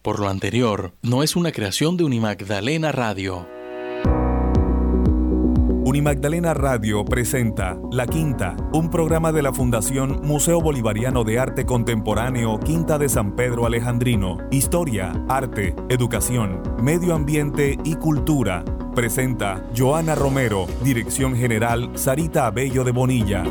Por lo anterior, no es una creación de Unimagdalena Radio. Unimagdalena Radio presenta La Quinta, un programa de la Fundación Museo Bolivariano de Arte Contemporáneo Quinta de San Pedro Alejandrino. Historia, arte, educación, medio ambiente y cultura. Presenta Joana Romero, Dirección General Sarita Abello de Bonilla.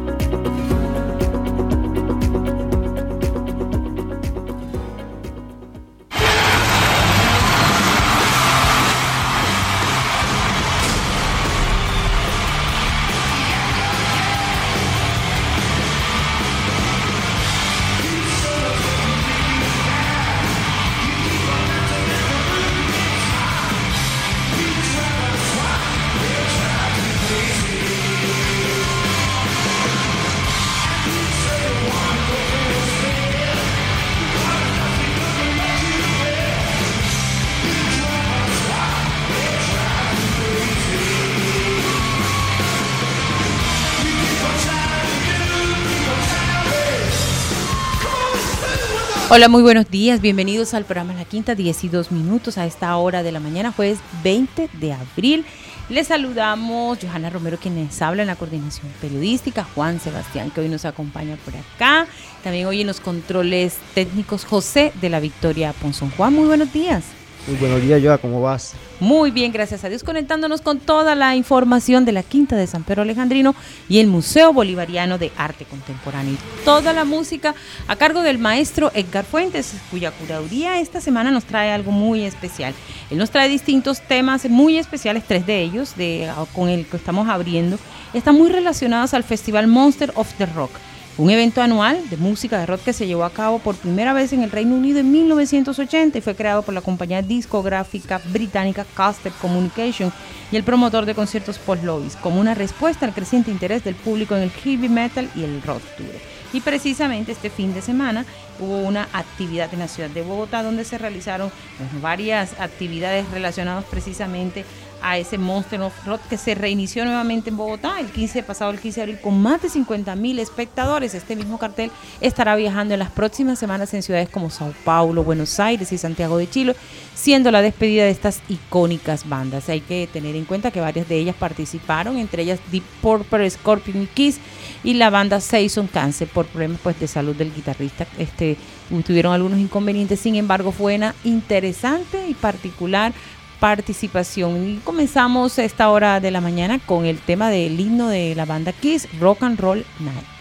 Hola, muy buenos días. Bienvenidos al programa La Quinta, 10 y 2 minutos a esta hora de la mañana, jueves 20 de abril. Les saludamos Johanna Romero, quienes habla en la coordinación periodística, Juan Sebastián, que hoy nos acompaña por acá. También hoy en los controles técnicos, José de la Victoria Ponzón. Juan, muy buenos días. Muy buenos días, Joa, ¿cómo vas? Muy bien, gracias a Dios, conectándonos con toda la información de la Quinta de San Pedro Alejandrino y el Museo Bolivariano de Arte Contemporáneo. Y toda la música a cargo del maestro Edgar Fuentes, cuya curaduría esta semana nos trae algo muy especial. Él nos trae distintos temas muy especiales, tres de ellos, con el que estamos abriendo, están muy relacionados al Festival Monster of the Rock un evento anual de música de rock que se llevó a cabo por primera vez en el Reino Unido en 1980 y fue creado por la compañía discográfica británica Caster Communication y el promotor de conciertos Paul como una respuesta al creciente interés del público en el heavy metal y el rock tour. Y precisamente este fin de semana hubo una actividad en la ciudad de Bogotá donde se realizaron pues, varias actividades relacionadas precisamente a ese Monster of Rock que se reinició nuevamente en Bogotá el 15 pasado el 15 de abril con más de 50 mil espectadores. Este mismo cartel estará viajando en las próximas semanas en ciudades como Sao Paulo, Buenos Aires y Santiago de Chile, siendo la despedida de estas icónicas bandas. Hay que tener en cuenta que varias de ellas participaron, entre ellas Deep Purple, Scorpion y Kiss y la banda Saison Cancer por problemas pues, de salud del guitarrista. Este, tuvieron algunos inconvenientes, sin embargo fue una interesante y particular participación. Y comenzamos esta hora de la mañana con el tema del himno de la banda Kiss, Rock and Roll Night.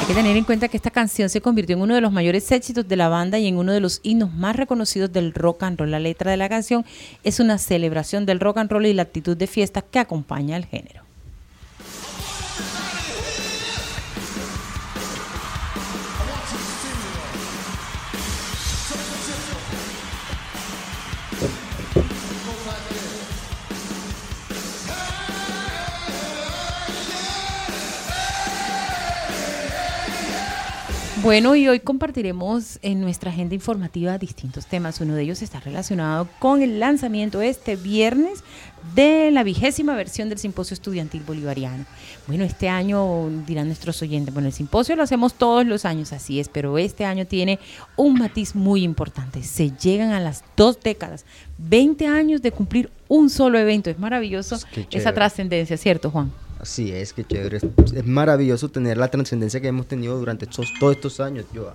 Hay que tener en cuenta que esta canción se convirtió en uno de los mayores éxitos de la banda y en uno de los himnos más reconocidos del rock and roll. La letra de la canción es una celebración del rock and roll y la actitud de fiesta que acompaña al género. Bueno, y hoy compartiremos en nuestra agenda informativa distintos temas. Uno de ellos está relacionado con el lanzamiento este viernes de la vigésima versión del Simposio Estudiantil Bolivariano. Bueno, este año dirán nuestros oyentes, bueno, el simposio lo hacemos todos los años, así es, pero este año tiene un matiz muy importante. Se llegan a las dos décadas, 20 años de cumplir un solo evento. Es maravilloso esa trascendencia, ¿cierto, Juan? Así es, que chévere. Es, maravilloso tener la trascendencia que hemos tenido durante todos estos años, yo.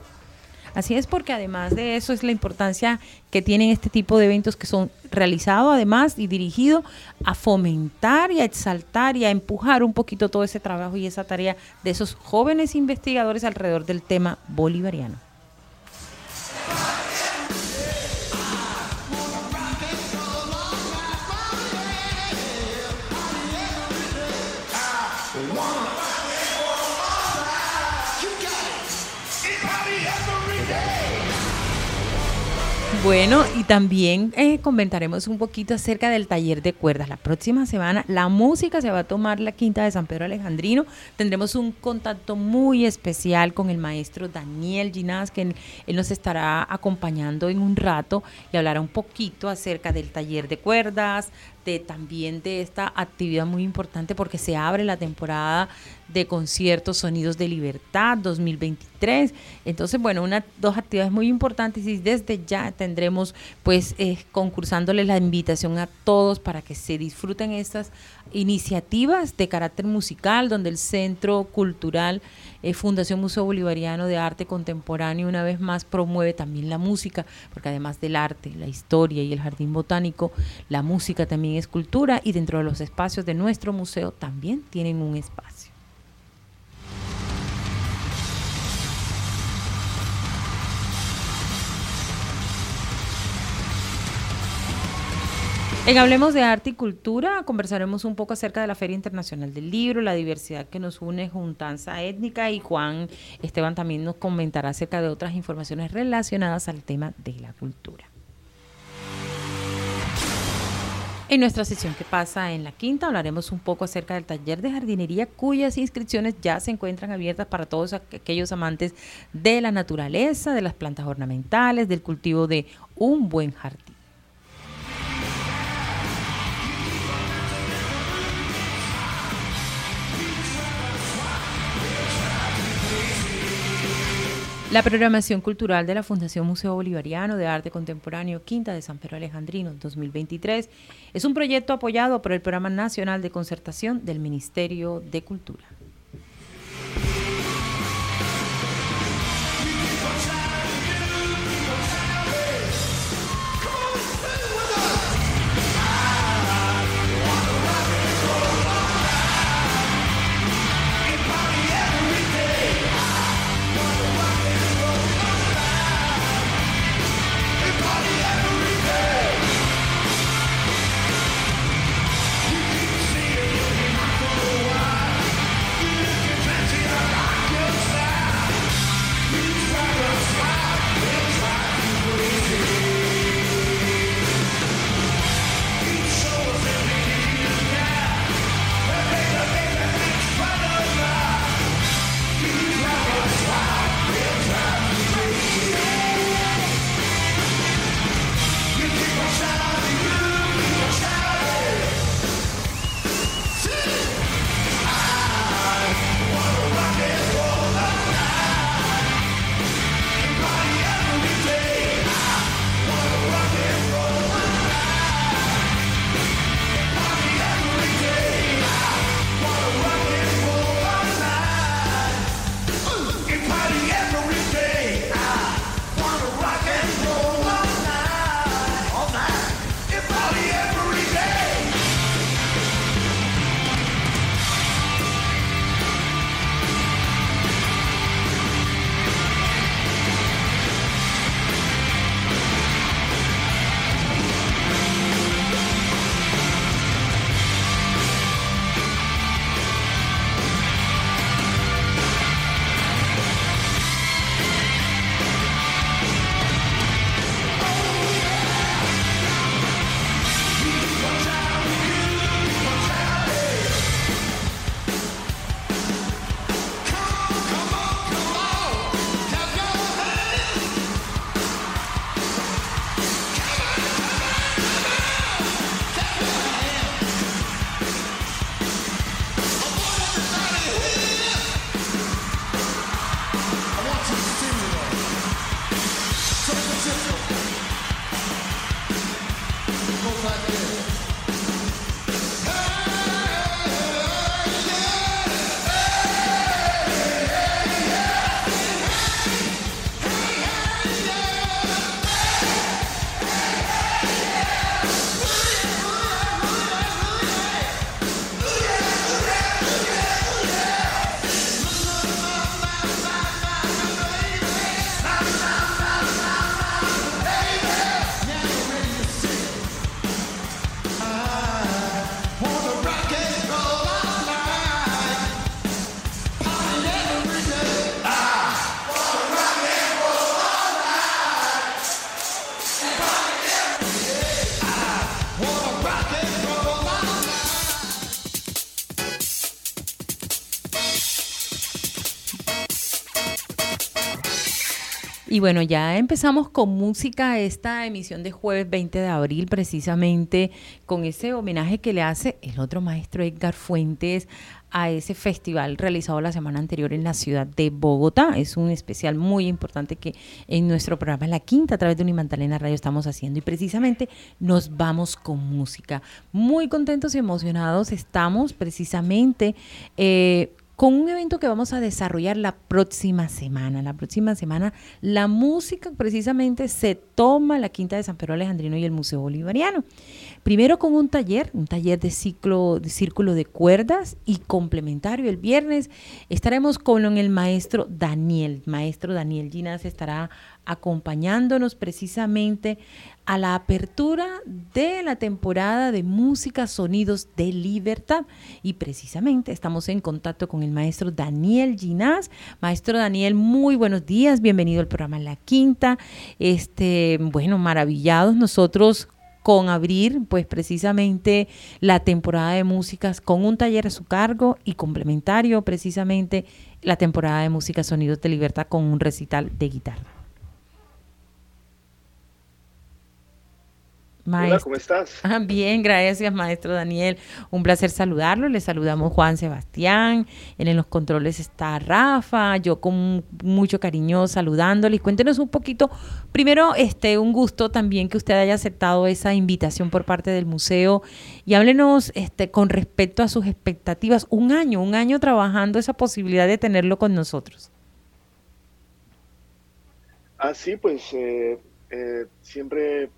Así es, porque además de eso es la importancia que tienen este tipo de eventos que son realizados además y dirigidos a fomentar y a exaltar y a empujar un poquito todo ese trabajo y esa tarea de esos jóvenes investigadores alrededor del tema bolivariano. Bueno, y también eh, comentaremos un poquito acerca del taller de cuerdas. La próxima semana la música se va a tomar la quinta de San Pedro Alejandrino. Tendremos un contacto muy especial con el maestro Daniel Ginás, que él nos estará acompañando en un rato y hablará un poquito acerca del taller de cuerdas, también de esta actividad muy importante porque se abre la temporada de conciertos Sonidos de Libertad 2023. Entonces, bueno, una, dos actividades muy importantes y desde ya tendremos pues eh, concursándoles la invitación a todos para que se disfruten estas iniciativas de carácter musical donde el Centro Cultural eh, Fundación Museo Bolivariano de Arte Contemporáneo una vez más promueve también la música, porque además del arte, la historia y el jardín botánico, la música también es cultura y dentro de los espacios de nuestro museo también tienen un espacio. En Hablemos de Arte y Cultura conversaremos un poco acerca de la Feria Internacional del Libro, la diversidad que nos une, juntanza étnica y Juan Esteban también nos comentará acerca de otras informaciones relacionadas al tema de la cultura. En nuestra sesión que pasa en la quinta hablaremos un poco acerca del taller de jardinería cuyas inscripciones ya se encuentran abiertas para todos aquellos amantes de la naturaleza, de las plantas ornamentales, del cultivo de un buen jardín. La programación cultural de la Fundación Museo Bolivariano de Arte Contemporáneo Quinta de San Pedro Alejandrino 2023 es un proyecto apoyado por el Programa Nacional de Concertación del Ministerio de Cultura. Y bueno, ya empezamos con música esta emisión de jueves 20 de abril, precisamente con ese homenaje que le hace el otro maestro Edgar Fuentes a ese festival realizado la semana anterior en la ciudad de Bogotá. Es un especial muy importante que en nuestro programa La Quinta a través de Unimantalena Radio estamos haciendo y precisamente nos vamos con música. Muy contentos y emocionados estamos precisamente eh, con un evento que vamos a desarrollar la próxima semana. La próxima semana la música precisamente se toma la Quinta de San Pedro Alejandrino y el Museo Bolivariano. Primero con un taller, un taller de ciclo de círculo de cuerdas y complementario. El viernes estaremos con el maestro Daniel. Maestro Daniel Ginas estará acompañándonos precisamente a la apertura de la temporada de música Sonidos de Libertad. Y precisamente estamos en contacto con el maestro Daniel Ginás. Maestro Daniel, muy buenos días, bienvenido al programa La Quinta. Este, bueno, maravillados nosotros con abrir pues precisamente la temporada de músicas con un taller a su cargo y complementario precisamente la temporada de música Sonidos de Libertad con un recital de guitarra. Hola, ¿cómo estás? Ah, bien, gracias, maestro Daniel. Un placer saludarlo. Le saludamos Juan Sebastián. en los controles está Rafa. Yo con mucho cariño saludándole. Y cuéntenos un poquito. Primero, este, un gusto también que usted haya aceptado esa invitación por parte del museo. Y háblenos este, con respecto a sus expectativas. Un año, un año trabajando esa posibilidad de tenerlo con nosotros. Ah, sí, pues eh, eh, siempre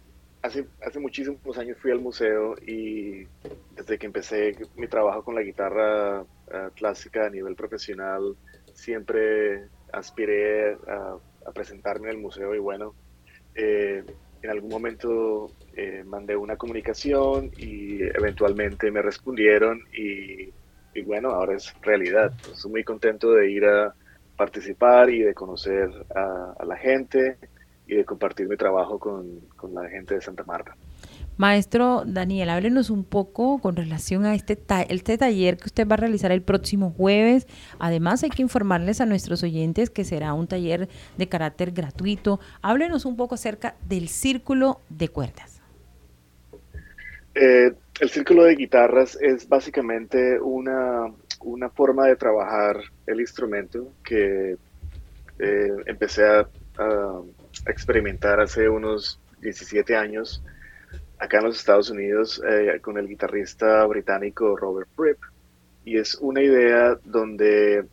hace, hace muchísimos años fui al museo y desde que empecé mi trabajo con la guitarra eh, clásica a nivel profesional, siempre aspiré a, presentarme en el museo y bueno, eh, en algún momento eh, mandé una comunicación y eventualmente me respondieron y, bueno, ahora es realidad. Estoy muy contento de ir a participar y de conocer a la gente y de compartir mi trabajo con, la gente de Santa Marta. Maestro Daniel, háblenos un poco con relación a este, este taller que usted va a realizar el próximo jueves. Además, hay que informarles a nuestros oyentes que será un taller de carácter gratuito. Háblenos un poco acerca del círculo de cuerdas. Eh, el círculo de guitarras es básicamente una, una forma de trabajar el instrumento que eh, empecé a experimentar hace unos 17 años acá en los Estados Unidos eh, con el guitarrista británico Robert Fripp. Y es una idea donde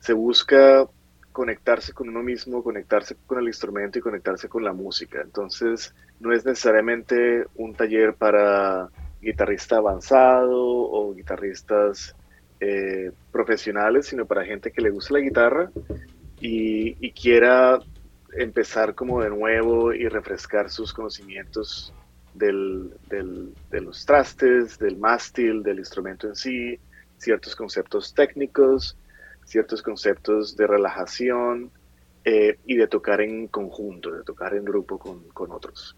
se busca conectarse con uno mismo, conectarse con el instrumento y conectarse con la música. Entonces, no es necesariamente un taller para guitarrista avanzado o guitarristas eh, profesionales, sino para gente que le gusta la guitarra y, y quiera empezar como de nuevo y refrescar sus conocimientos del, de los trastes, del mástil, del instrumento en sí, ciertos conceptos técnicos, ciertos conceptos de relajación eh, y de tocar en conjunto, de tocar en grupo con, otros.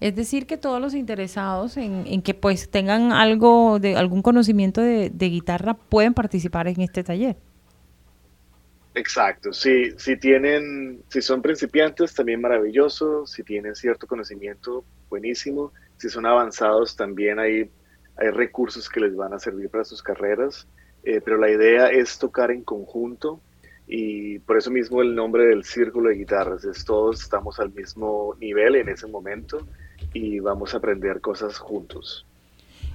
Es decir, que todos los interesados en, que pues tengan algo de algún conocimiento de guitarra pueden participar en este taller. Exacto, si, si tienen, si son principiantes, también maravilloso, si tienen cierto conocimiento, buenísimo, si son avanzados, también hay, hay recursos que les van a servir para sus carreras, eh, pero la idea es tocar en conjunto y por eso mismo el nombre del círculo de guitarras, es todos estamos al mismo nivel en ese momento y vamos a aprender cosas juntos.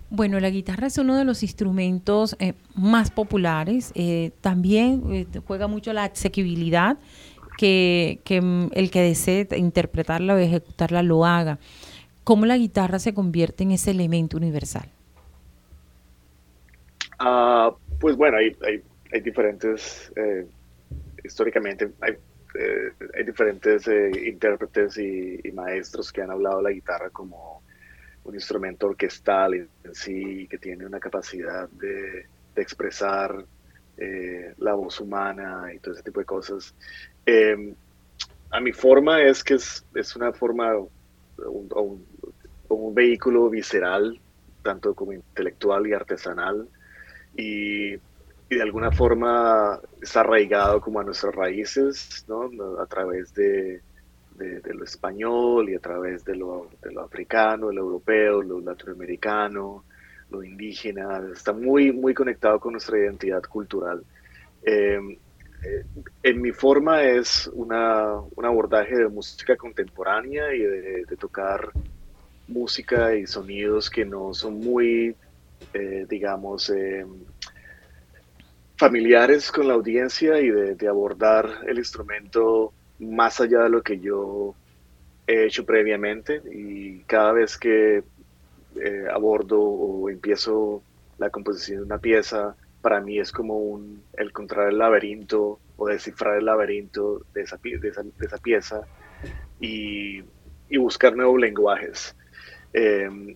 Bueno, la guitarra es uno de los instrumentos eh, más populares. Eh, también eh, juega mucho la asequibilidad, que, mm, el que desee interpretarla o ejecutarla lo haga. ¿Cómo la guitarra se convierte en ese elemento universal? Ah, pues bueno, hay, hay, diferentes, históricamente, hay, diferentes intérpretes y, y, maestros que han hablado de la guitarra como un instrumento orquestal en, sí que tiene una capacidad de, expresar eh, la voz humana y todo ese tipo de cosas. Em, a mi forma es que es, una forma, un, un, vehículo visceral, tanto como intelectual y artesanal. Y de alguna forma está arraigado como a nuestras raíces, ¿no? A través de, de, lo español y a través de lo, de lo, africano, lo europeo, lo latinoamericano, lo indígena, está muy, muy conectado con nuestra identidad cultural. Em, eh, en mi forma es una, un abordaje de música contemporánea y de, tocar música y sonidos que no son muy, eh, digamos, em, familiares con la audiencia y de, abordar el instrumento más allá de lo que yo he hecho previamente y cada vez que eh, abordo o empiezo la composición de una pieza, para mí es como un, el encontrar el laberinto o descifrar el laberinto de esa, de esa, pieza y, buscar nuevos lenguajes. Em,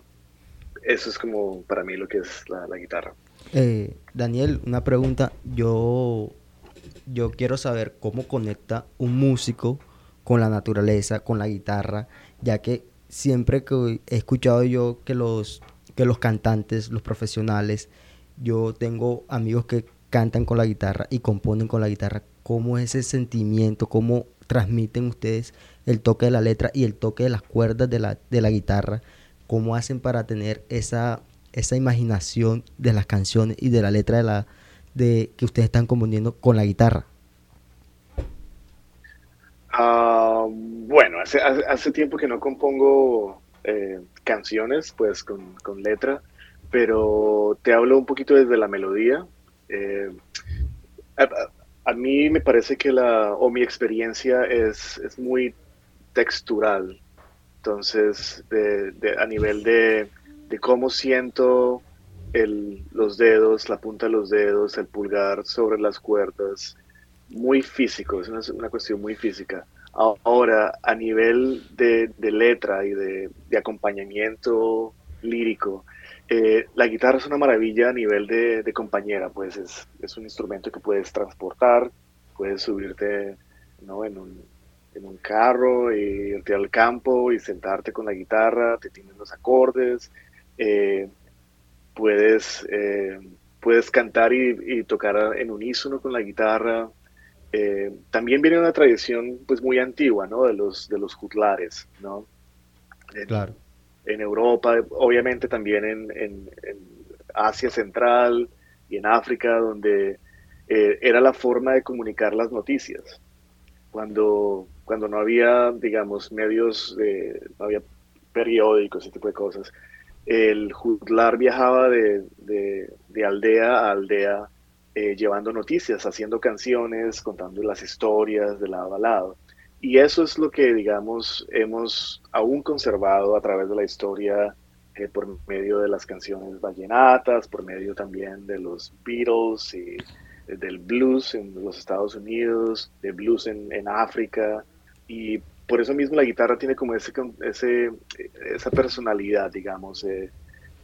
eso es como para mí lo que es la, la guitarra. Eh, Daniel, una pregunta. Yo, yo quiero saber cómo conecta un músico con la naturaleza, con la guitarra, ya que siempre que he escuchado yo que los, que los cantantes, los profesionales, yo tengo amigos que cantan con la guitarra y componen con la guitarra. ¿Cómo es ese sentimiento? ¿Cómo transmiten ustedes el toque de la letra y el toque de las cuerdas de la, de la guitarra? ¿Cómo hacen para tener esa, esa imaginación de las canciones y de la letra de la de que ustedes están componiendo con la guitarra? Ah, bueno, hace, hace, tiempo que no compongo eh, canciones, pues con, con, letra, pero te hablo un poquito desde la melodía. Eh, a, mí me parece que la, o mi experiencia es, es muy textural, entonces de, a nivel de de cómo siento el, los dedos, la punta de los dedos, el pulgar sobre las cuerdas, muy físico, es una, cuestión muy física. Ahora, a nivel de, letra y de, acompañamiento lírico, eh, la guitarra es una maravilla a nivel de, compañera, pues es, es, un instrumento que puedes transportar, puedes subirte ¿no? en, un, en un carro irte al campo y sentarte con la guitarra, te tienen los acordes, eh, puedes, eh, puedes cantar y, tocar en unísono con la guitarra. Eh, también viene una tradición pues muy antigua, ¿no? De los, de los jutlares, ¿no? En, claro. En Europa, obviamente también en, Asia Central y en África, donde era la forma de comunicar las noticias. Cuando, cuando no había, digamos, medios, no había periódicos, ese tipo de cosas, el juglar viajaba de, aldea a aldea eh, llevando noticias, haciendo canciones, contando las historias de lado a lado. Y eso es lo que, digamos, hemos aún conservado a través de la historia eh, por medio de las canciones vallenatas, por medio también de los Beatles y del blues en los Estados Unidos, de blues en, en África. Y por eso mismo la guitarra tiene como ese, esa personalidad, digamos, eh,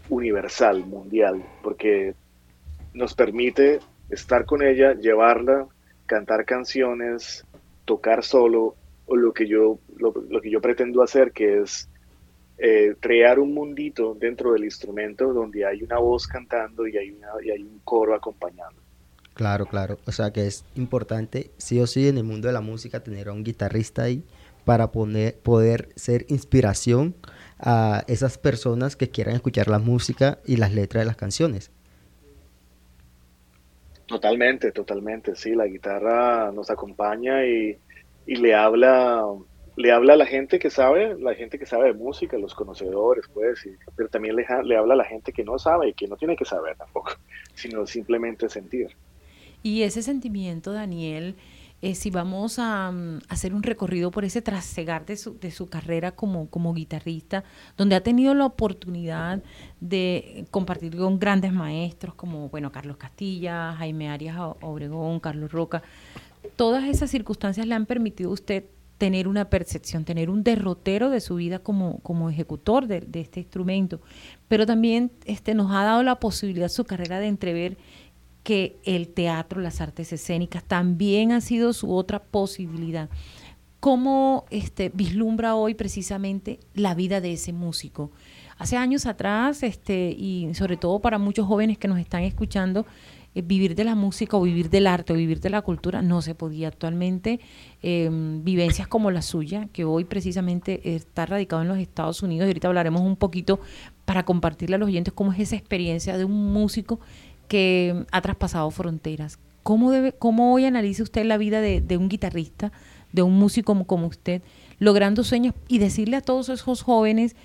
universal, mundial, porque nos permite estar con ella, llevarla, cantar canciones, tocar solo, o lo que yo, lo, que yo pretendo hacer, que es eh, crear un mundito dentro del instrumento donde hay una voz cantando y hay, una, y hay un coro acompañando. Claro, claro. O sea que es importante, sí o sí, en el mundo de la música tener a un guitarrista ahí para poder ser inspiración a esas personas que quieran escuchar la música y las letras de las canciones. Totalmente, totalmente, sí, la guitarra nos acompaña y, le habla le habla a la gente que sabe, la gente que sabe de música, los conocedores, pues, pero también le, le habla a la gente que no sabe y que no tiene que saber tampoco, sino simplemente sentir. Y ese sentimiento, Daniel, eh, si vamos a, mm, hacer un recorrido por ese trasegar de su, de su carrera como, como guitarrista, donde ha tenido la oportunidad de compartir con grandes maestros como, bueno, Carlos Castilla, Jaime Arias Obregón, Carlos Roca, todas esas circunstancias le han permitido a usted tener una percepción, tener un derrotero de su vida como, como ejecutor de, de, este instrumento, pero también este, nos ha dado la posibilidad su carrera de entrever que el teatro, las artes escénicas también ha sido su otra posibilidad. ¿Cómo este, vislumbra hoy precisamente la vida de ese músico? Hace años atrás, este, y sobre todo para muchos jóvenes que nos están escuchando, eh, vivir de la música o vivir del arte o vivir de la cultura no se podía actualmente. Em, vivencias como la suya, que hoy precisamente está radicado en los Estados Unidos, y ahorita hablaremos un poquito para compartirle a los oyentes cómo es esa experiencia de un músico que ha traspasado fronteras. ¿Cómo, debe, cómo hoy analiza usted la vida de, un guitarrista, de un músico como, usted, logrando sueños y decirle a todos esos jóvenes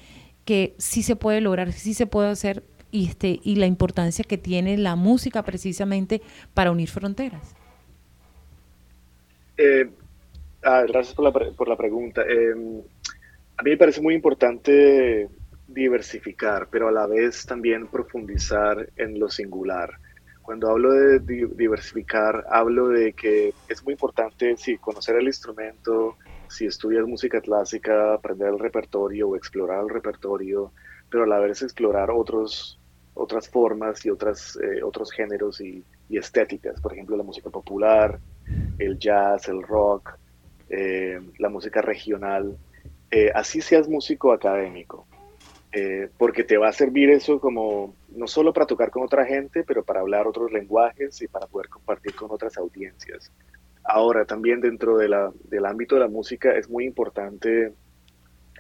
que sí se puede lograr, sí se puede hacer y, este, y la importancia que tiene la música precisamente para unir fronteras? Eh, ah, gracias por la, por la pregunta. Em, a mí me parece muy importante diversificar, pero a la vez también profundizar en lo singular. Cuando hablo de diversificar, hablo de que es muy importante, sí, conocer el instrumento, si estudias música clásica, aprender el repertorio o explorar el repertorio, pero a la vez explorar otros, otras formas y otras, eh, otros géneros y, estéticas, por ejemplo la música popular, el jazz, el rock, eh, la música regional, eh, así seas músico académico, porque te va a servir eso como no solo para tocar con otra gente, pero para hablar otros lenguajes y para poder compartir con otras audiencias. Ahora, también dentro de del ámbito de la música es muy importante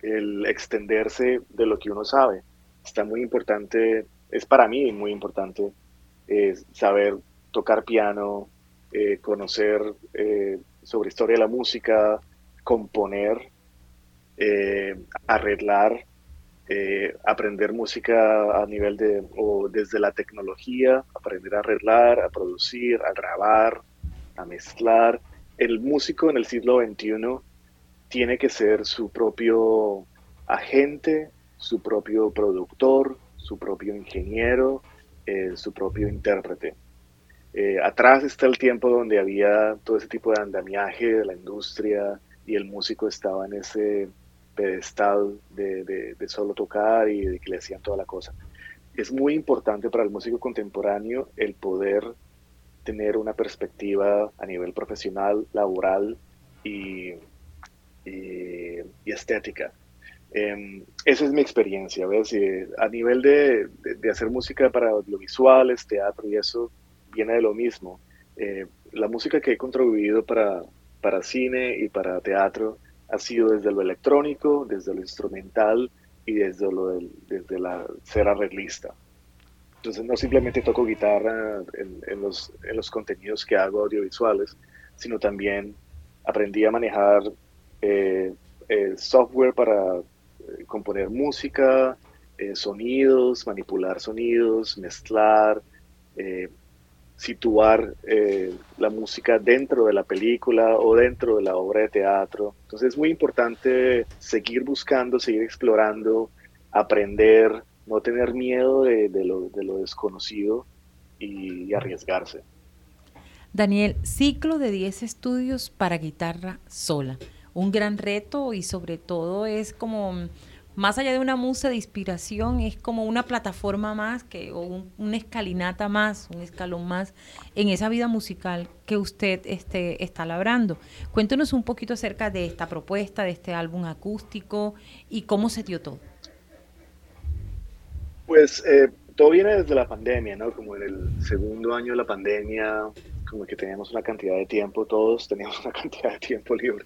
el extenderse de lo que uno sabe. Está muy importante, es para mí muy importante eh, saber tocar piano, eh, conocer eh, sobre historia de la música, componer, arreglar, aprender música a nivel de, o desde la tecnología, aprender a arreglar, a producir, a grabar, a mezclar. El músico en el siglo XXI tiene que ser su propio agente, su propio productor, su propio ingeniero, eh, su propio intérprete. Eh, atrás está el tiempo donde había todo ese tipo de andamiaje de la industria y el músico estaba en ese pedestal de, de, solo tocar y de que le hacían toda la cosa. Es muy importante para el músico contemporáneo el poder tener una perspectiva a nivel profesional, laboral y, estética. Em, esa es mi experiencia, ¿ves? a nivel de, hacer música para audiovisuales, teatro y eso, viene de lo mismo. Eh, la música que he contribuido para, para cine y para teatro ha sido desde lo electrónico, desde lo instrumental y desde, lo desde la ser arreglista. Entonces no simplemente toco guitarra en, los, en, los, contenidos que hago audiovisuales, sino también aprendí a manejar eh, software para eh, componer música, eh, sonidos, manipular sonidos, mezclar, situar la música dentro de la película o dentro de la obra de teatro. Entonces es muy importante seguir buscando, seguir explorando, aprender, no tener miedo de, lo, desconocido y, arriesgarse. Daniel, ciclo de 10 estudios para guitarra sola. Un gran reto y sobre todo es como, más allá de una musa de inspiración, es como una plataforma más, que, o una escalinata más, un escalón más en esa vida musical que usted este, está labrando. Cuéntenos un poquito acerca de esta propuesta, de este álbum acústico y cómo se dio todo. Pues eh, todo viene desde la pandemia, ¿no? Como en el segundo año de la pandemia, como que teníamos una cantidad de tiempo, todos teníamos una cantidad de tiempo libre.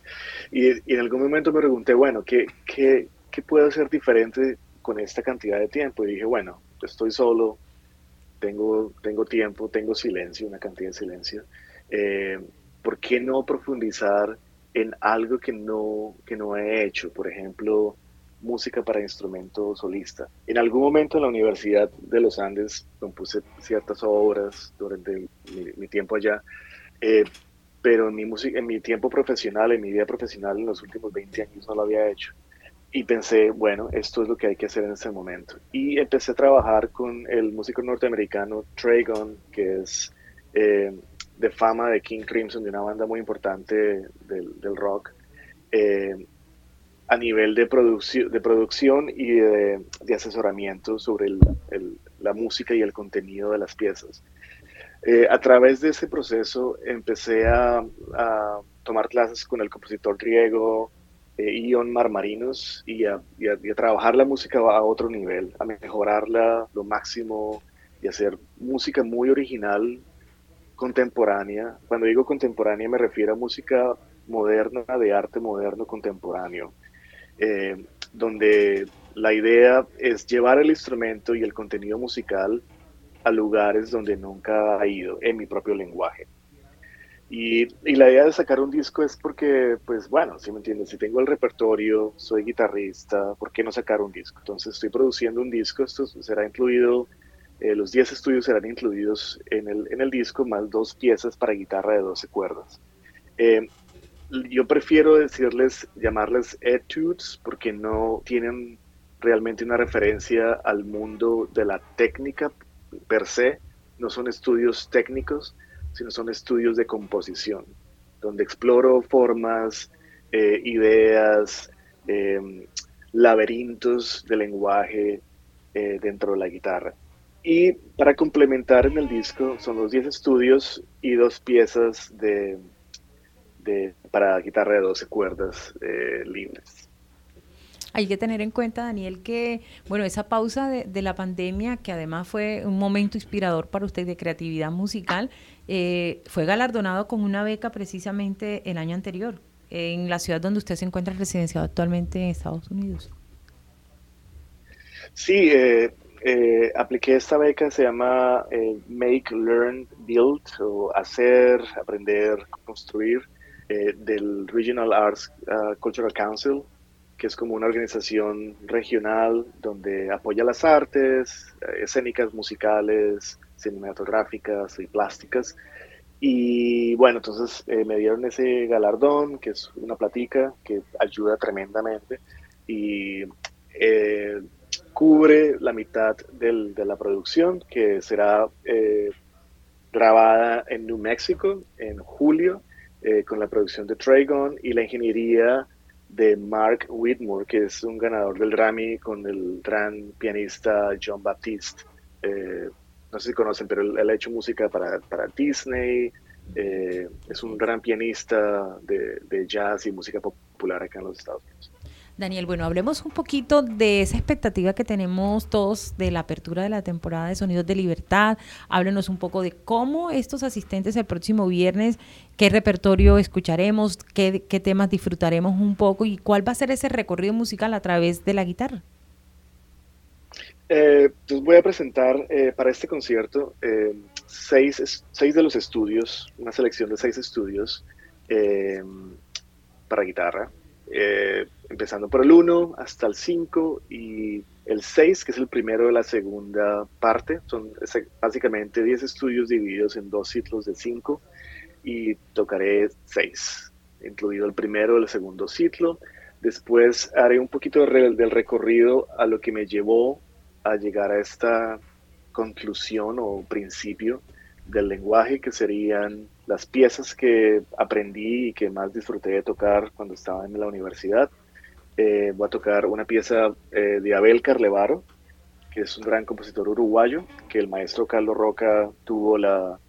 Y, en algún momento me pregunté, bueno, ¿qué, qué, qué puedo hacer diferente con esta cantidad de tiempo? Y dije, bueno, estoy solo, tengo, tengo tiempo, tengo silencio, una cantidad de silencio. Eh, ¿Por qué no profundizar en algo que no, que no he hecho? Por ejemplo, música para instrumento solista. En algún momento en la Universidad de los Andes compuse ciertas obras durante mi, tiempo allá, eh, pero en mi, en mi tiempo profesional, en mi vida profesional en los últimos 20 años no lo había hecho. Y pensé, bueno, esto es lo que hay que hacer en este momento. Y empecé a trabajar con el músico norteamericano Trey que es eh, de fama de King Crimson, de una banda muy importante del, rock. Eh, a nivel de, producción de producción y de, asesoramiento sobre la música y el contenido de las piezas. Eh, a través de ese proceso empecé a, tomar clases con el compositor griego Ion Marmarinos y a, trabajar la música a otro nivel, a mejorarla lo máximo y hacer música muy original contemporánea. Cuando digo contemporánea me refiero a música moderna, de arte moderno contemporáneo, eh, donde la idea es llevar el instrumento y el contenido musical a lugares donde nunca ha ido en mi propio lenguaje. Y, la idea de sacar un disco es porque, pues bueno, si me entiendes, si tengo el repertorio, soy guitarrista, ¿por qué no sacar un disco? Entonces estoy produciendo un disco, esto será incluido, eh, los 10 estudios serán incluidos en el, en el disco, más dos piezas para guitarra de 12 cuerdas. Eh, yo prefiero decirles, llamarles etudes, porque no tienen realmente una referencia al mundo de la técnica per se, no son estudios técnicos, sino son estudios de composición, donde exploro formas, eh, ideas, em, laberintos de lenguaje eh, dentro de la guitarra. Y para complementar en el disco son los 10 estudios y dos piezas de, para guitarra de 12 cuerdas eh, libres. Hay que tener en cuenta, Daniel, que bueno, esa pausa de, la pandemia, que además fue un momento inspirador para usted de creatividad musical, eh, fue galardonado con una beca precisamente el año anterior, en la ciudad donde usted se encuentra residenciado actualmente en Estados Unidos. Sí, eh, eh, apliqué esta beca, se llama Make, Learn, Build, o hacer, aprender, construir, del Regional Arts uh, Cultural Council que es como una organización regional donde apoya las artes, eh, escénicas, musicales, cinematográficas y plásticas. Y bueno, entonces eh, me dieron ese galardón, que es una platica que ayuda tremendamente y eh, cubre la mitad del, de la producción, que será grabada en New Mexico en julio, con la producción de Tragon y la ingeniería de Mark Whitmore, que es un ganador del Grammy con el gran pianista John Baptiste. Eh, no sé si conocen, pero él, ha hecho música para, para Disney. Eh, es un gran pianista de, de jazz y música popular acá en los Estados Unidos. Daniel, bueno, hablemos un poquito de esa expectativa que tenemos todos de la apertura de la temporada de Sonidos de Libertad. Háblenos un poco de cómo estos asistentes el próximo viernes, qué repertorio escucharemos, qué, temas disfrutaremos un poco y cuál va a ser ese recorrido musical a través de la guitarra. Eh, pues voy a presentar eh, para este concierto eh, seis, seis, de los estudios, una selección de seis estudios para guitarra empezando por el 1 hasta el 5 y el 6, que es el primero de la segunda parte. Son básicamente 10 estudios divididos en dos ciclos de 5 y tocaré 6, incluido el primero y el segundo ciclo. Después haré un poquito del recorrido a lo que me llevó a llegar a esta conclusión o principio del lenguaje, que serían las piezas que aprendí y que más disfruté de tocar cuando estaba en la universidad eh, voy a tocar una pieza eh, de Abel Carlevaro, que es un gran compositor uruguayo, que el maestro Carlos Roca tuvo la,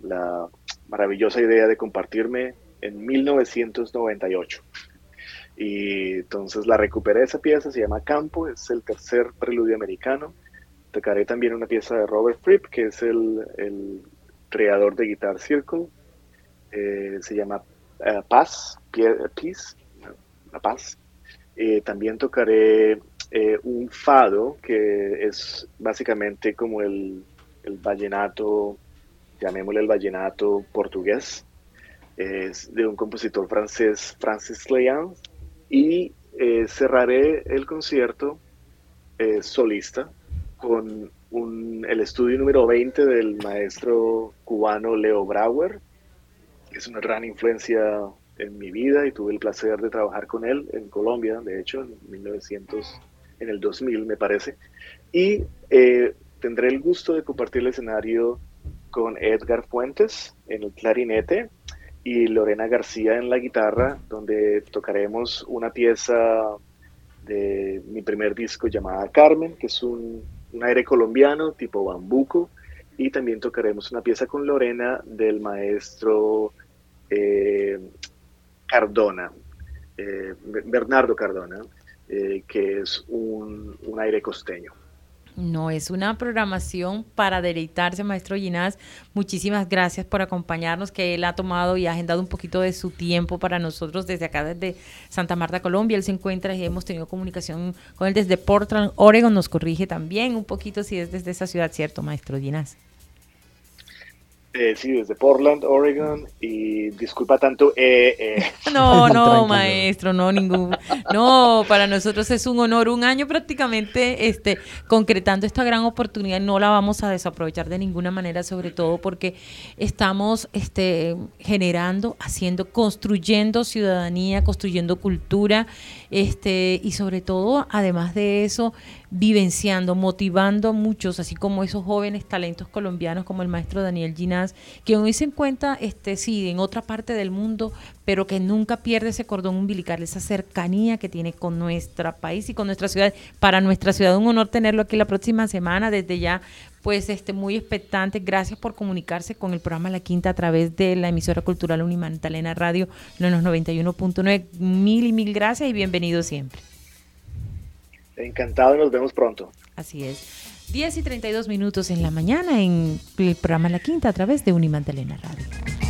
la maravillosa idea de compartirme en 1998. Y entonces la recuperé esa pieza, se llama Campo, es el tercer preludio americano. Tocaré también una pieza de Robert Fripp, que es el, el creador de Guitar Circle. Eh, se llama Paz, Peace, La Paz. Eh, también tocaré eh, un fado, que es básicamente como el, el vallenato, llamémosle el vallenato portugués, es de un compositor francés, Francis Leand, y eh, cerraré el concierto solista con el estudio número 20 del maestro cubano Leo Brauer, que es una gran influencia en mi vida y tuve el placer de trabajar con él en Colombia, de hecho, en 1900, en el 2000 me parece. Y eh, tendré el gusto de compartir el escenario con Edgar Fuentes en el clarinete y Lorena García en la guitarra, donde tocaremos una pieza de mi primer disco llamada Carmen, que es un, un aire colombiano tipo bambuco, y también tocaremos una pieza con Lorena del maestro eh, Cardona, eh, Bernardo Cardona, eh, que es un, aire costeño. No, es una programación para deleitarse, maestro Ginás. Muchísimas gracias por acompañarnos, que él ha tomado y ha agendado un poquito de su tiempo para nosotros desde acá, desde Santa Marta, Colombia. Él se encuentra y hemos tenido comunicación con él desde Portland, Oregon. Nos corrige también un poquito si es desde esa ciudad, ¿cierto, maestro Ginás? Eh, sí, desde Portland, Oregon, y disculpa tanto. Eh, eh. No, no, maestro, no, ningún. No, para nosotros es un honor, un año prácticamente este, concretando esta gran oportunidad, no la vamos a desaprovechar de ninguna manera, sobre todo porque estamos este, generando, haciendo, construyendo ciudadanía, construyendo cultura, este, y sobre todo, además de eso, vivenciando, motivando a muchos, así como esos jóvenes talentos colombianos como el maestro Daniel Ginás, que hoy se encuentra, este, sí, en otra parte del mundo, pero que nunca pierde ese cordón umbilical, esa cercanía que tiene con nuestro país y con nuestra ciudad. Para nuestra ciudad, un honor tenerlo aquí la próxima semana, desde ya pues este muy expectante. Gracias por comunicarse con el programa La Quinta a través de la emisora cultural Unimantalena Radio, en los 91.9. Mil y mil gracias y bienvenido siempre. Encantado y nos vemos pronto. Así es. 10 y 32 minutos en la mañana en el programa La Quinta a través de Unimantalena Radio.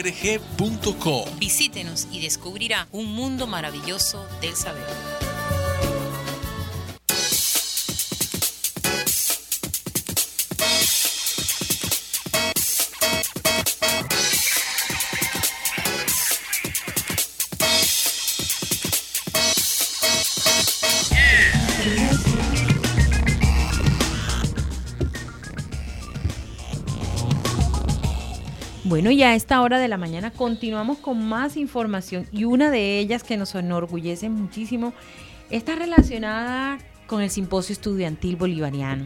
Visítenos y descubrirá un mundo maravilloso del saber. Bueno, ya a esta hora de la mañana continuamos con más información y una de ellas que nos enorgullece muchísimo está relacionada con el Simposio Estudiantil Bolivariano.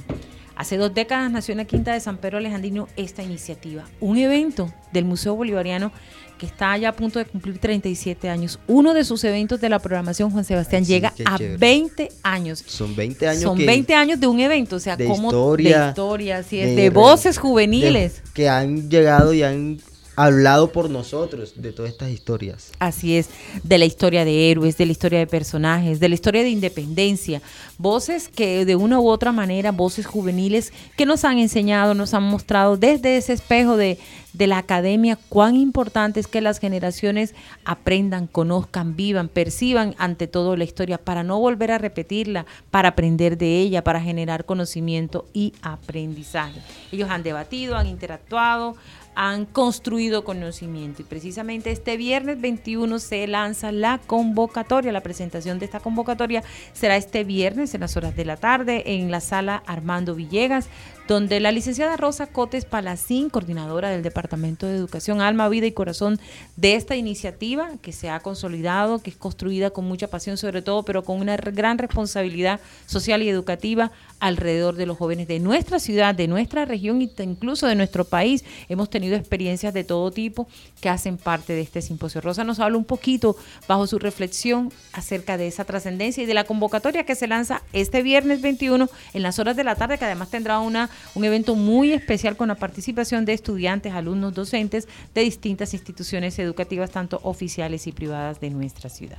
Hace dos décadas nació en la Quinta de San Pedro Alejandrino esta iniciativa, un evento del Museo Bolivariano que está ya a punto de cumplir 37 años. Uno de sus eventos de la programación, Juan Sebastián, llega a 20 años. Son 20 años. Son 20 años de un evento, o sea, de como historia, de historia, así es, de, voces juveniles. de- que han llegado y han hablado por nosotros de todas estas historias. Así es, de la historia de héroes, de la historia de personajes, de la historia de independencia. Voces que de una u otra manera, voces juveniles que nos han enseñado, nos han mostrado desde ese espejo de, de la academia cuán importante es que las generaciones aprendan, conozcan, vivan, perciban ante todo la historia para no volver a repetirla, para aprender de ella, para generar conocimiento y aprendizaje. Ellos han debatido, han interactuado, han construido conocimiento. Y precisamente este viernes 21 se lanza la convocatoria, la presentación de esta convocatoria será este viernes en las horas de la tarde en la sala Armando Villegas, donde la licenciada Rosa Cotes Palacín, coordinadora del Departamento de Educación, alma, vida y corazón de esta iniciativa que se ha consolidado, que es construida con mucha pasión sobre todo, pero con una gran responsabilidad social y educativa alrededor de los jóvenes de nuestra ciudad, de nuestra región e incluso de nuestro país. Hemos tenido experiencias de todo tipo que hacen parte de este simposio. Rosa nos habla un poquito bajo su reflexión acerca de esa trascendencia y de la convocatoria que se lanza este viernes 21 en las horas de la tarde, que además tendrá una, un evento muy especial con la participación de estudiantes, alumnos, docentes de distintas instituciones educativas, tanto oficiales y privadas de nuestra ciudad.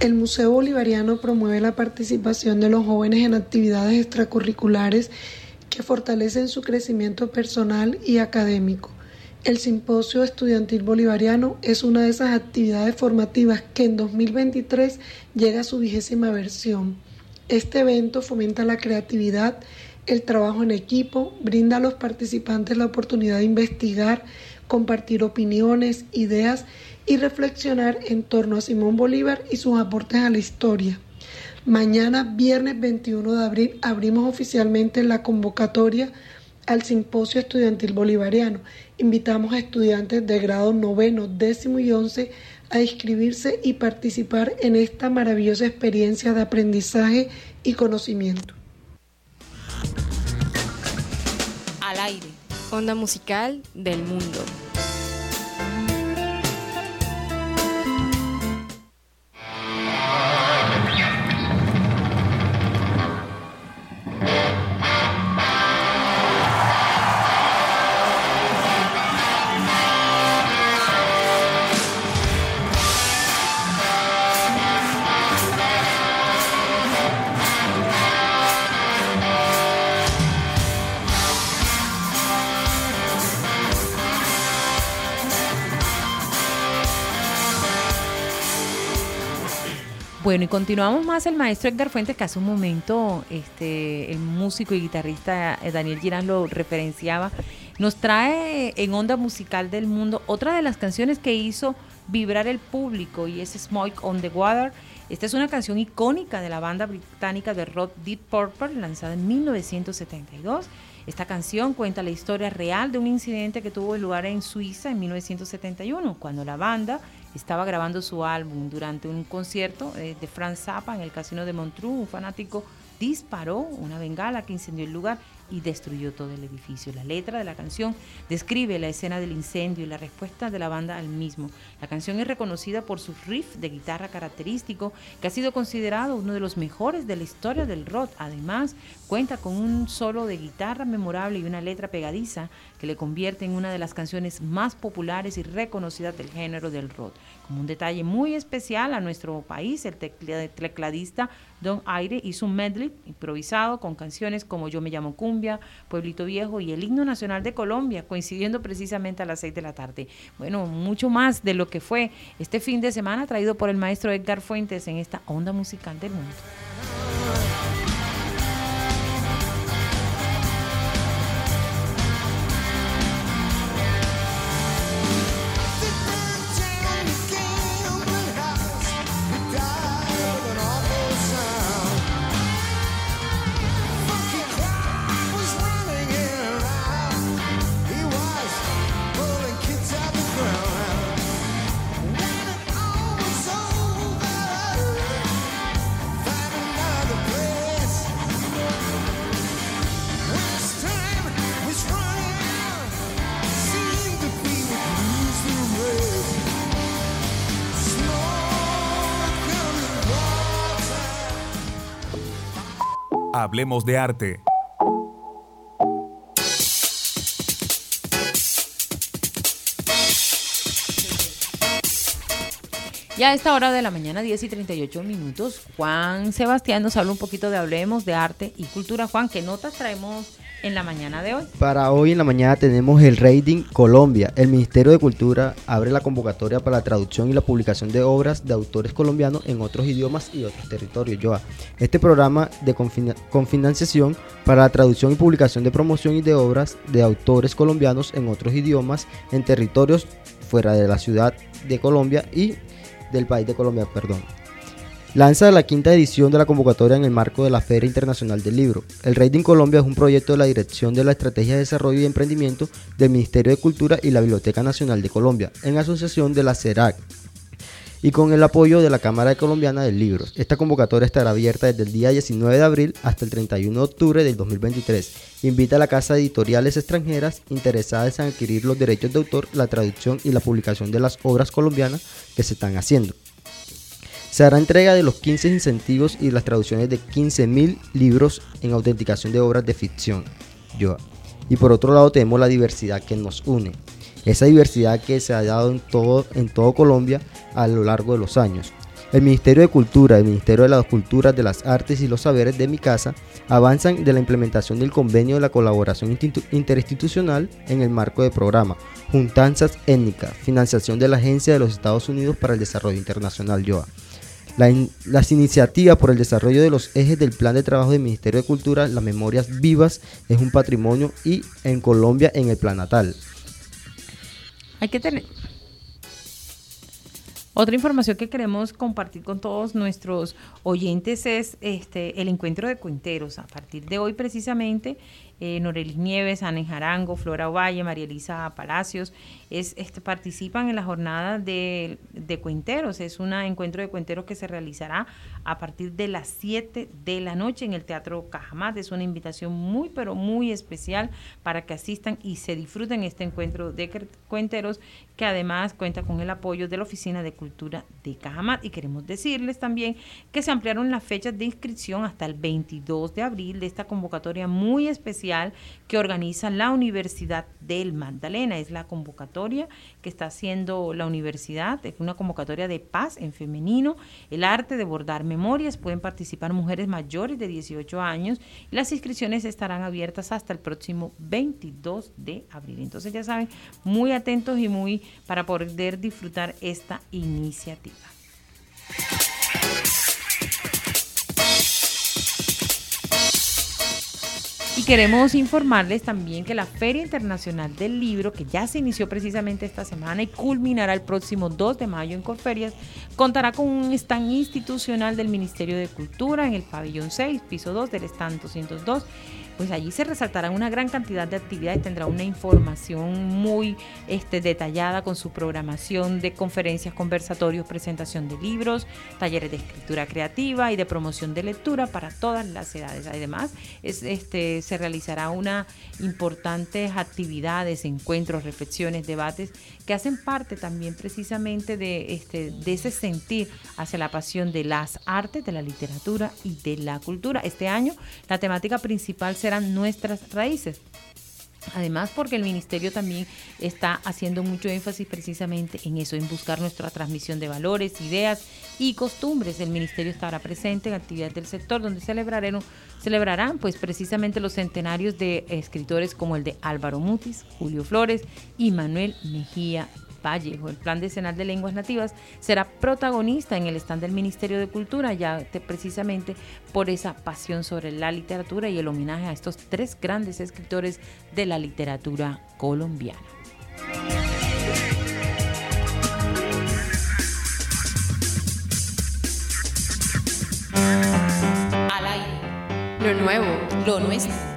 El Museo Bolivariano promueve la participación de los jóvenes en actividades extracurriculares que fortalecen su crecimiento personal y académico. El Simposio Estudiantil Bolivariano es una de esas actividades formativas que en 2023 llega a su vigésima versión. Este evento fomenta la creatividad, el trabajo en equipo, brinda a los participantes la oportunidad de investigar, compartir opiniones, ideas y reflexionar en torno a Simón Bolívar y sus aportes a la historia. Mañana, viernes 21 de abril, abrimos oficialmente la convocatoria al Simposio Estudiantil Bolivariano. Invitamos a estudiantes de grado noveno, décimo y once a inscribirse y participar en esta maravillosa experiencia de aprendizaje y conocimiento. Onda musical del mundo. Bueno, y continuamos más el maestro Edgar Fuentes, que hace un momento este, el músico y guitarrista eh, Daniel Girán lo referenciaba. Nos trae en Onda Musical del Mundo otra de las canciones que hizo vibrar el público y es Smoke on the Water. Esta es una canción icónica de la banda británica de rock Deep Purple, lanzada en 1972. Esta canción cuenta la historia real de un incidente que tuvo lugar en Suiza en 1971, cuando la banda estaba grabando su álbum durante un concierto eh, de Franz Zappa en el casino de Montreux. Un fanático disparó una bengala que incendió el lugar y destruyó todo el edificio. La letra de la canción describe la escena del incendio y la respuesta de la banda al mismo. La canción es reconocida por su riff de guitarra característico, que ha sido considerado uno de los mejores de la historia del rock. Además, cuenta con un solo de guitarra memorable y una letra pegadiza que le convierte en una de las canciones más populares y reconocidas del género del rock. Como un detalle muy especial a nuestro país, el tecladista Don Aire hizo un medley improvisado con canciones como Yo me llamo Cumbia, Pueblito Viejo y el himno nacional de Colombia, coincidiendo precisamente a las 6 de la tarde. Bueno, mucho más de lo que fue este fin de semana traído por el maestro Edgar Fuentes en esta onda musical del mundo. Hablemos de arte. Ya a esta hora de la mañana, 10 y 38 minutos, Juan Sebastián nos habla un poquito de Hablemos de Arte y Cultura. Juan, ¿qué notas traemos en la mañana de hoy? Para hoy en la mañana tenemos el Rating Colombia. El Ministerio de Cultura abre la convocatoria para la traducción y la publicación de obras de autores colombianos en otros idiomas y otros territorios. Joa. Este programa de confinanciación para la traducción y publicación de promoción y de obras de autores colombianos en otros idiomas en territorios fuera de la ciudad de Colombia y del país de Colombia, perdón lanza la quinta edición de la convocatoria en el marco de la Feria Internacional del Libro. El Rating Colombia es un proyecto de la Dirección de la Estrategia de Desarrollo y Emprendimiento del Ministerio de Cultura y la Biblioteca Nacional de Colombia, en asociación de la CERAC y con el apoyo de la Cámara Colombiana del Libro. Esta convocatoria estará abierta desde el día 19 de abril hasta el 31 de octubre del 2023. Invita a la casa editoriales extranjeras interesadas en adquirir los derechos de autor, la traducción y la publicación de las obras colombianas que se están haciendo. Se hará entrega de los 15 incentivos y las traducciones de 15.000 libros en autenticación de obras de ficción. Y por otro lado tenemos la diversidad que nos une. Esa diversidad que se ha dado en todo, en todo Colombia a lo largo de los años. El Ministerio de Cultura, el Ministerio de las Culturas, de las Artes y los Saberes de mi casa avanzan de la implementación del convenio de la colaboración interinstitucional en el marco del programa Juntanzas Étnicas, financiación de la Agencia de los Estados Unidos para el Desarrollo Internacional, YOA las iniciativas por el desarrollo de los ejes del plan de trabajo del Ministerio de Cultura, las memorias vivas, es un patrimonio y en Colombia en el plan natal. Hay que tener... Otra información que queremos compartir con todos nuestros oyentes es este el encuentro de cuenteros. A partir de hoy precisamente eh, Norelis Nieves, Ana Jarango, Flora Ovalle, María Elisa Palacios, es, este, participan en la jornada de, de cuenteros. Es un encuentro de cuenteros que se realizará a partir de las 7 de la noche en el Teatro Cajamat. Es una invitación muy, pero muy especial para que asistan y se disfruten este encuentro de cuenteros que además cuenta con el apoyo de la Oficina de Cultura de Cajamat. Y queremos decirles también que se ampliaron las fechas de inscripción hasta el 22 de abril de esta convocatoria muy especial que organiza la Universidad del Magdalena. Es la convocatoria que está haciendo la universidad, es una convocatoria de paz en femenino, el arte de bordar memorias, pueden participar mujeres mayores de 18 años las inscripciones estarán abiertas hasta el próximo 22 de abril. Entonces ya saben, muy atentos y muy para poder disfrutar esta iniciativa. Y queremos informarles también que la Feria Internacional del Libro, que ya se inició precisamente esta semana y culminará el próximo 2 de mayo en Corferias, contará con un stand institucional del Ministerio de Cultura en el pabellón 6, piso 2 del stand 202 pues allí se resaltarán una gran cantidad de actividades, tendrá una información muy este, detallada con su programación de conferencias, conversatorios, presentación de libros, talleres de escritura creativa y de promoción de lectura para todas las edades. Además, es, este, se realizará una importantes actividades, encuentros, reflexiones, debates que hacen parte también precisamente de, este, de ese sentir hacia la pasión de las artes, de la literatura y de la cultura. Este año la temática principal serán nuestras raíces. Además, porque el ministerio también está haciendo mucho énfasis precisamente en eso, en buscar nuestra transmisión de valores, ideas y costumbres. El ministerio estará presente en actividades del sector donde celebrarán, celebrarán pues precisamente los centenarios de escritores como el de Álvaro Mutis, Julio Flores y Manuel Mejía Vallejo. El Plan Decenal de Lenguas Nativas será protagonista en el stand del Ministerio de Cultura, ya precisamente por esa pasión sobre la literatura y el homenaje a estos tres grandes escritores de la literatura colombiana. Al aire. Lo nuevo, lo nuestro.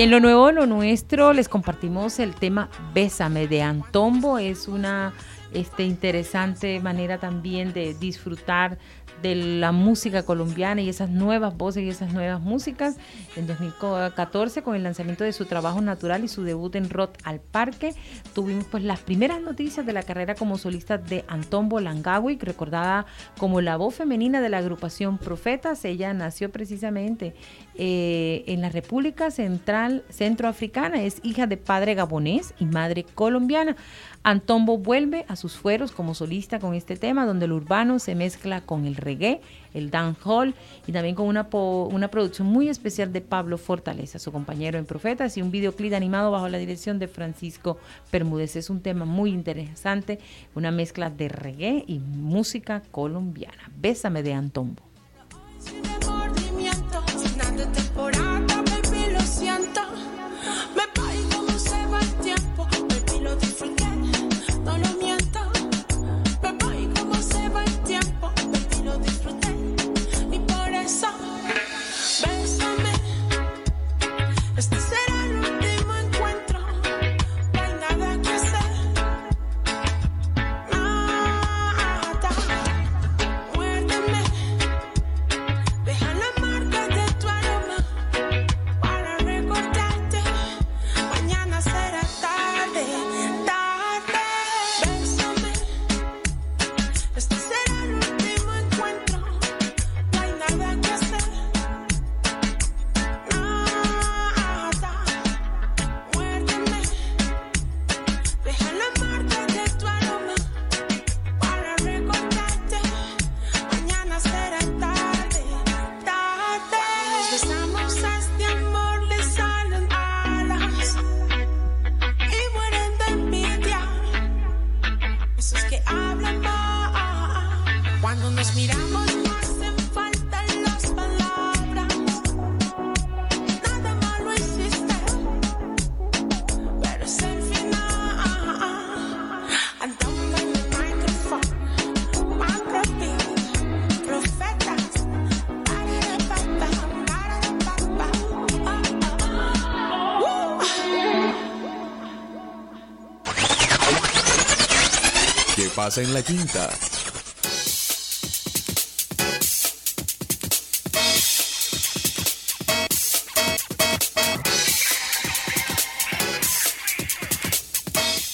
Y en lo nuevo, lo nuestro, les compartimos el tema Bésame de Antombo. Es una este, interesante manera también de disfrutar de la música colombiana y esas nuevas voces y esas nuevas músicas. En 2014, con el lanzamiento de su trabajo natural y su debut en Rock al Parque, tuvimos pues las primeras noticias de la carrera como solista de Antombo Langawi, recordada como la voz femenina de la agrupación Profetas. Ella nació precisamente eh, en la República Central Centroafricana, es hija de padre gabonés y madre colombiana. Antombo vuelve a sus fueros como solista con este tema, donde el urbano se mezcla con el reggae, el dancehall y también con una, una producción muy especial de Pablo Fortaleza, su compañero en Profetas, y un videoclip animado bajo la dirección de Francisco Bermúdez. Es un tema muy interesante, una mezcla de reggae y música colombiana. Bésame de Antombo. En la quinta.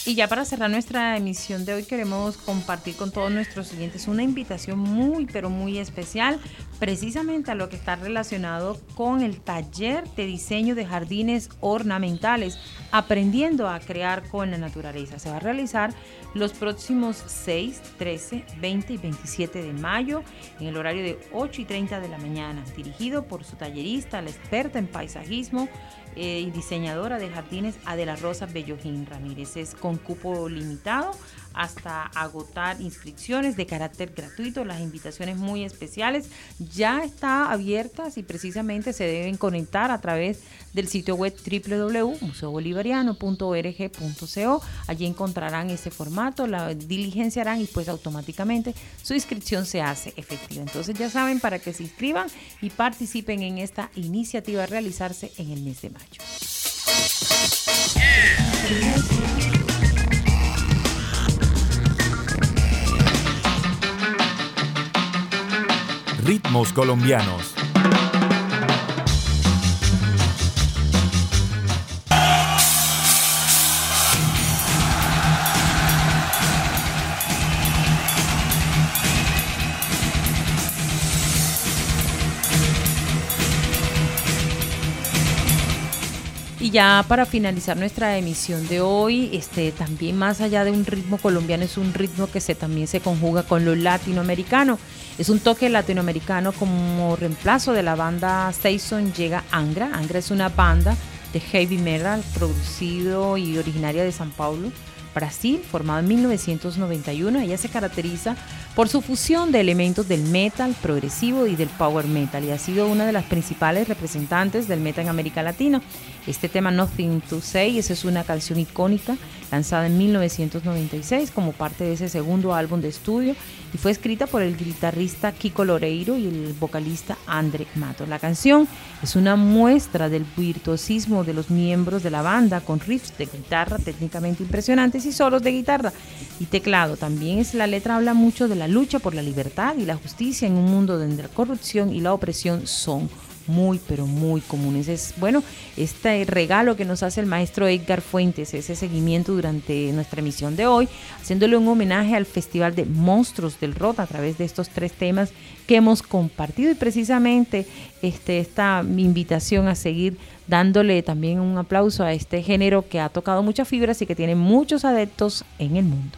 Y ya para cerrar nuestra emisión de hoy queremos compartir con todos nuestros oyentes una invitación muy pero muy especial precisamente a lo que está relacionado con el taller de diseño de jardines ornamentales, aprendiendo a crear con la naturaleza. Se va a realizar los próximos 6, 13, 20 y 27 de mayo en el horario de 8 y 30 de la mañana, dirigido por su tallerista, la experta en paisajismo eh, y diseñadora de jardines Adela Rosa Bellojín Ramírez. Es con cupo limitado hasta agotar inscripciones de carácter gratuito. Las invitaciones muy especiales ya están abiertas y precisamente se deben conectar a través del sitio web www.museobolivariano.org.co. Allí encontrarán ese formato, la diligenciarán y pues automáticamente su inscripción se hace efectiva. Entonces ya saben para que se inscriban y participen en esta iniciativa a realizarse en el mes de mayo. Ritmos colombianos. Y ya para finalizar nuestra emisión de hoy, este también más allá de un ritmo colombiano es un ritmo que se también se conjuga con lo latinoamericano. Es un toque latinoamericano como reemplazo de la banda Station llega Angra. Angra es una banda de heavy metal producido y originaria de San Paulo, Brasil, formada en 1991. Ella se caracteriza por su fusión de elementos del metal progresivo y del power metal y ha sido una de las principales representantes del metal en América Latina. Este tema Nothing to Say, esa es una canción icónica lanzada en 1996 como parte de ese segundo álbum de estudio y fue escrita por el guitarrista Kiko Loreiro y el vocalista Andre Mato. La canción es una muestra del virtuosismo de los miembros de la banda con riffs de guitarra técnicamente impresionantes y solos de guitarra y teclado. También es la letra habla mucho de la lucha por la libertad y la justicia en un mundo donde la corrupción y la opresión son muy, pero muy comunes. Es bueno, este regalo que nos hace el maestro Edgar Fuentes, ese seguimiento durante nuestra emisión de hoy, haciéndole un homenaje al Festival de Monstruos del Rock a través de estos tres temas que hemos compartido y precisamente este, esta invitación a seguir dándole también un aplauso a este género que ha tocado muchas fibras y que tiene muchos adeptos en el mundo.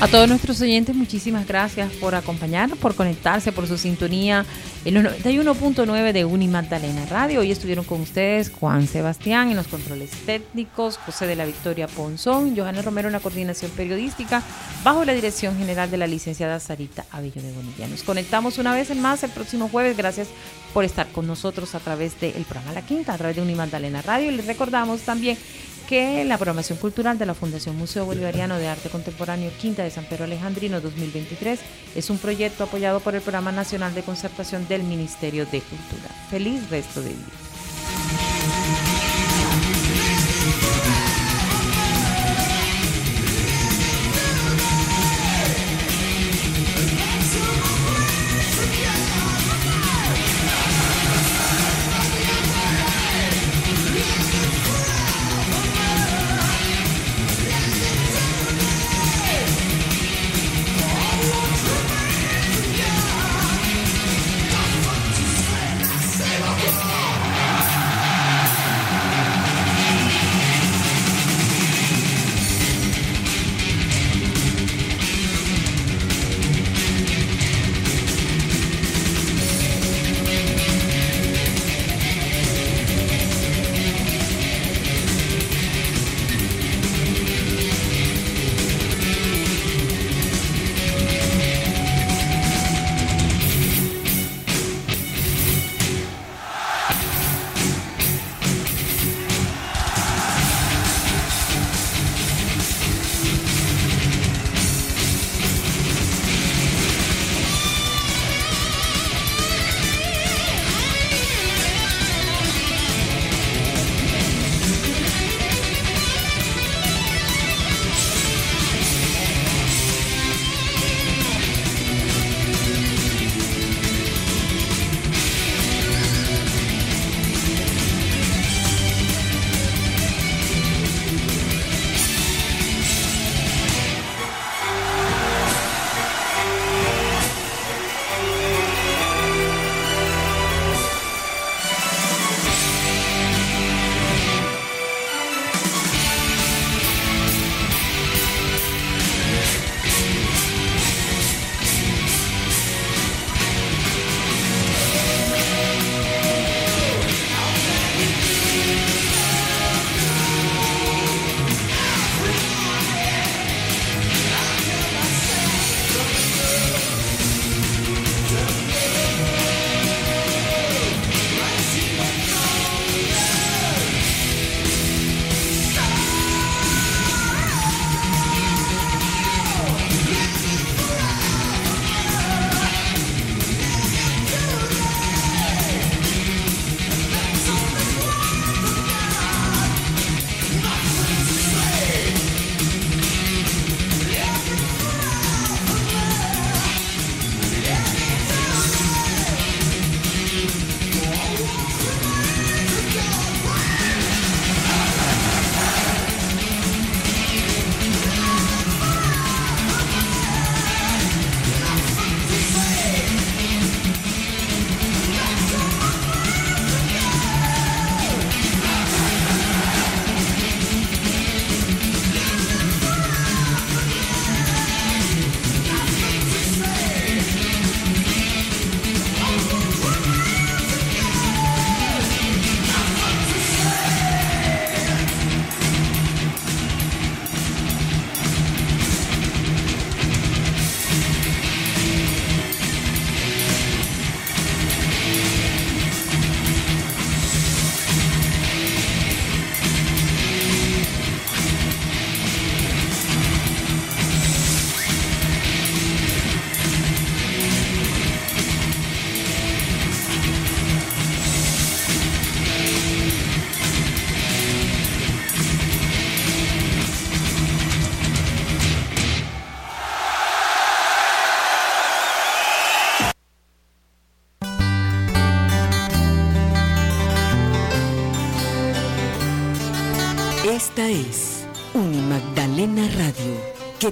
A todos nuestros oyentes, muchísimas gracias por acompañarnos, por conectarse, por su sintonía en los 91.9 de Uni Magdalena Radio. Hoy estuvieron con ustedes Juan Sebastián en los controles técnicos, José de la Victoria Ponzón, Johanna Romero en la coordinación periodística, bajo la dirección general de la licenciada Sarita Avello de Bonilla. Nos conectamos una vez más el próximo jueves. Gracias por estar con nosotros a través del programa La Quinta, a través de Uni Magdalena Radio. Y les recordamos también que la programación cultural de la Fundación Museo Bolivariano de Arte Contemporáneo Quinta de San Pedro Alejandrino 2023 es un proyecto apoyado por el Programa Nacional de Concertación del Ministerio de Cultura. Feliz resto de día.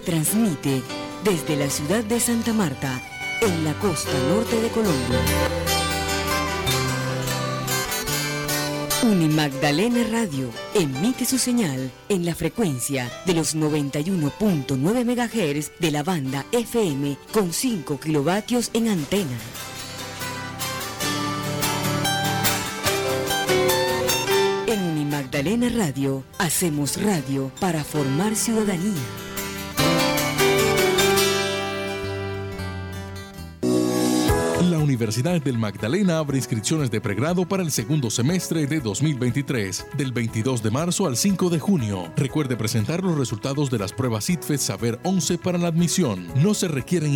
Transmite desde la ciudad de Santa Marta, en la costa norte de Colombia. Unimagdalena Radio emite su señal en la frecuencia de los 91.9 MHz de la banda FM con 5 kilovatios en antena. En Unimagdalena Radio hacemos radio para formar ciudadanía. Universidad del Magdalena abre inscripciones de pregrado para el segundo semestre de 2023, del 22 de marzo al 5 de junio. Recuerde presentar los resultados de las pruebas ITFES Saber 11 para la admisión. No se requieren